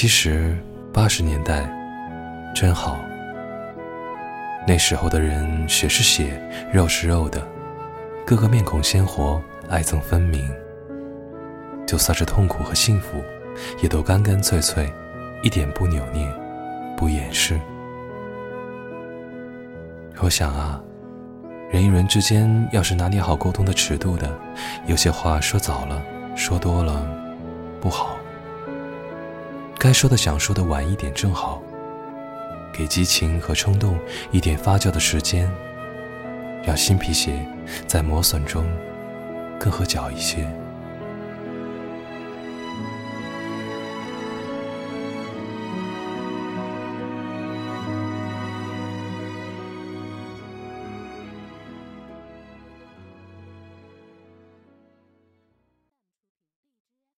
其实八十年代真好，那时候的人血是血，肉是肉的，个个面孔鲜活，爱憎分明。就算是痛苦和幸福，也都干干脆脆，一点不扭捏，不掩饰。我想啊，人与人之间要是拿捏好沟通的尺度的，有些话说早了，说多了不好。该说的、想说的晚一点正好，给激情和冲动一点发酵的时间，让新皮鞋在磨损中更合脚一些。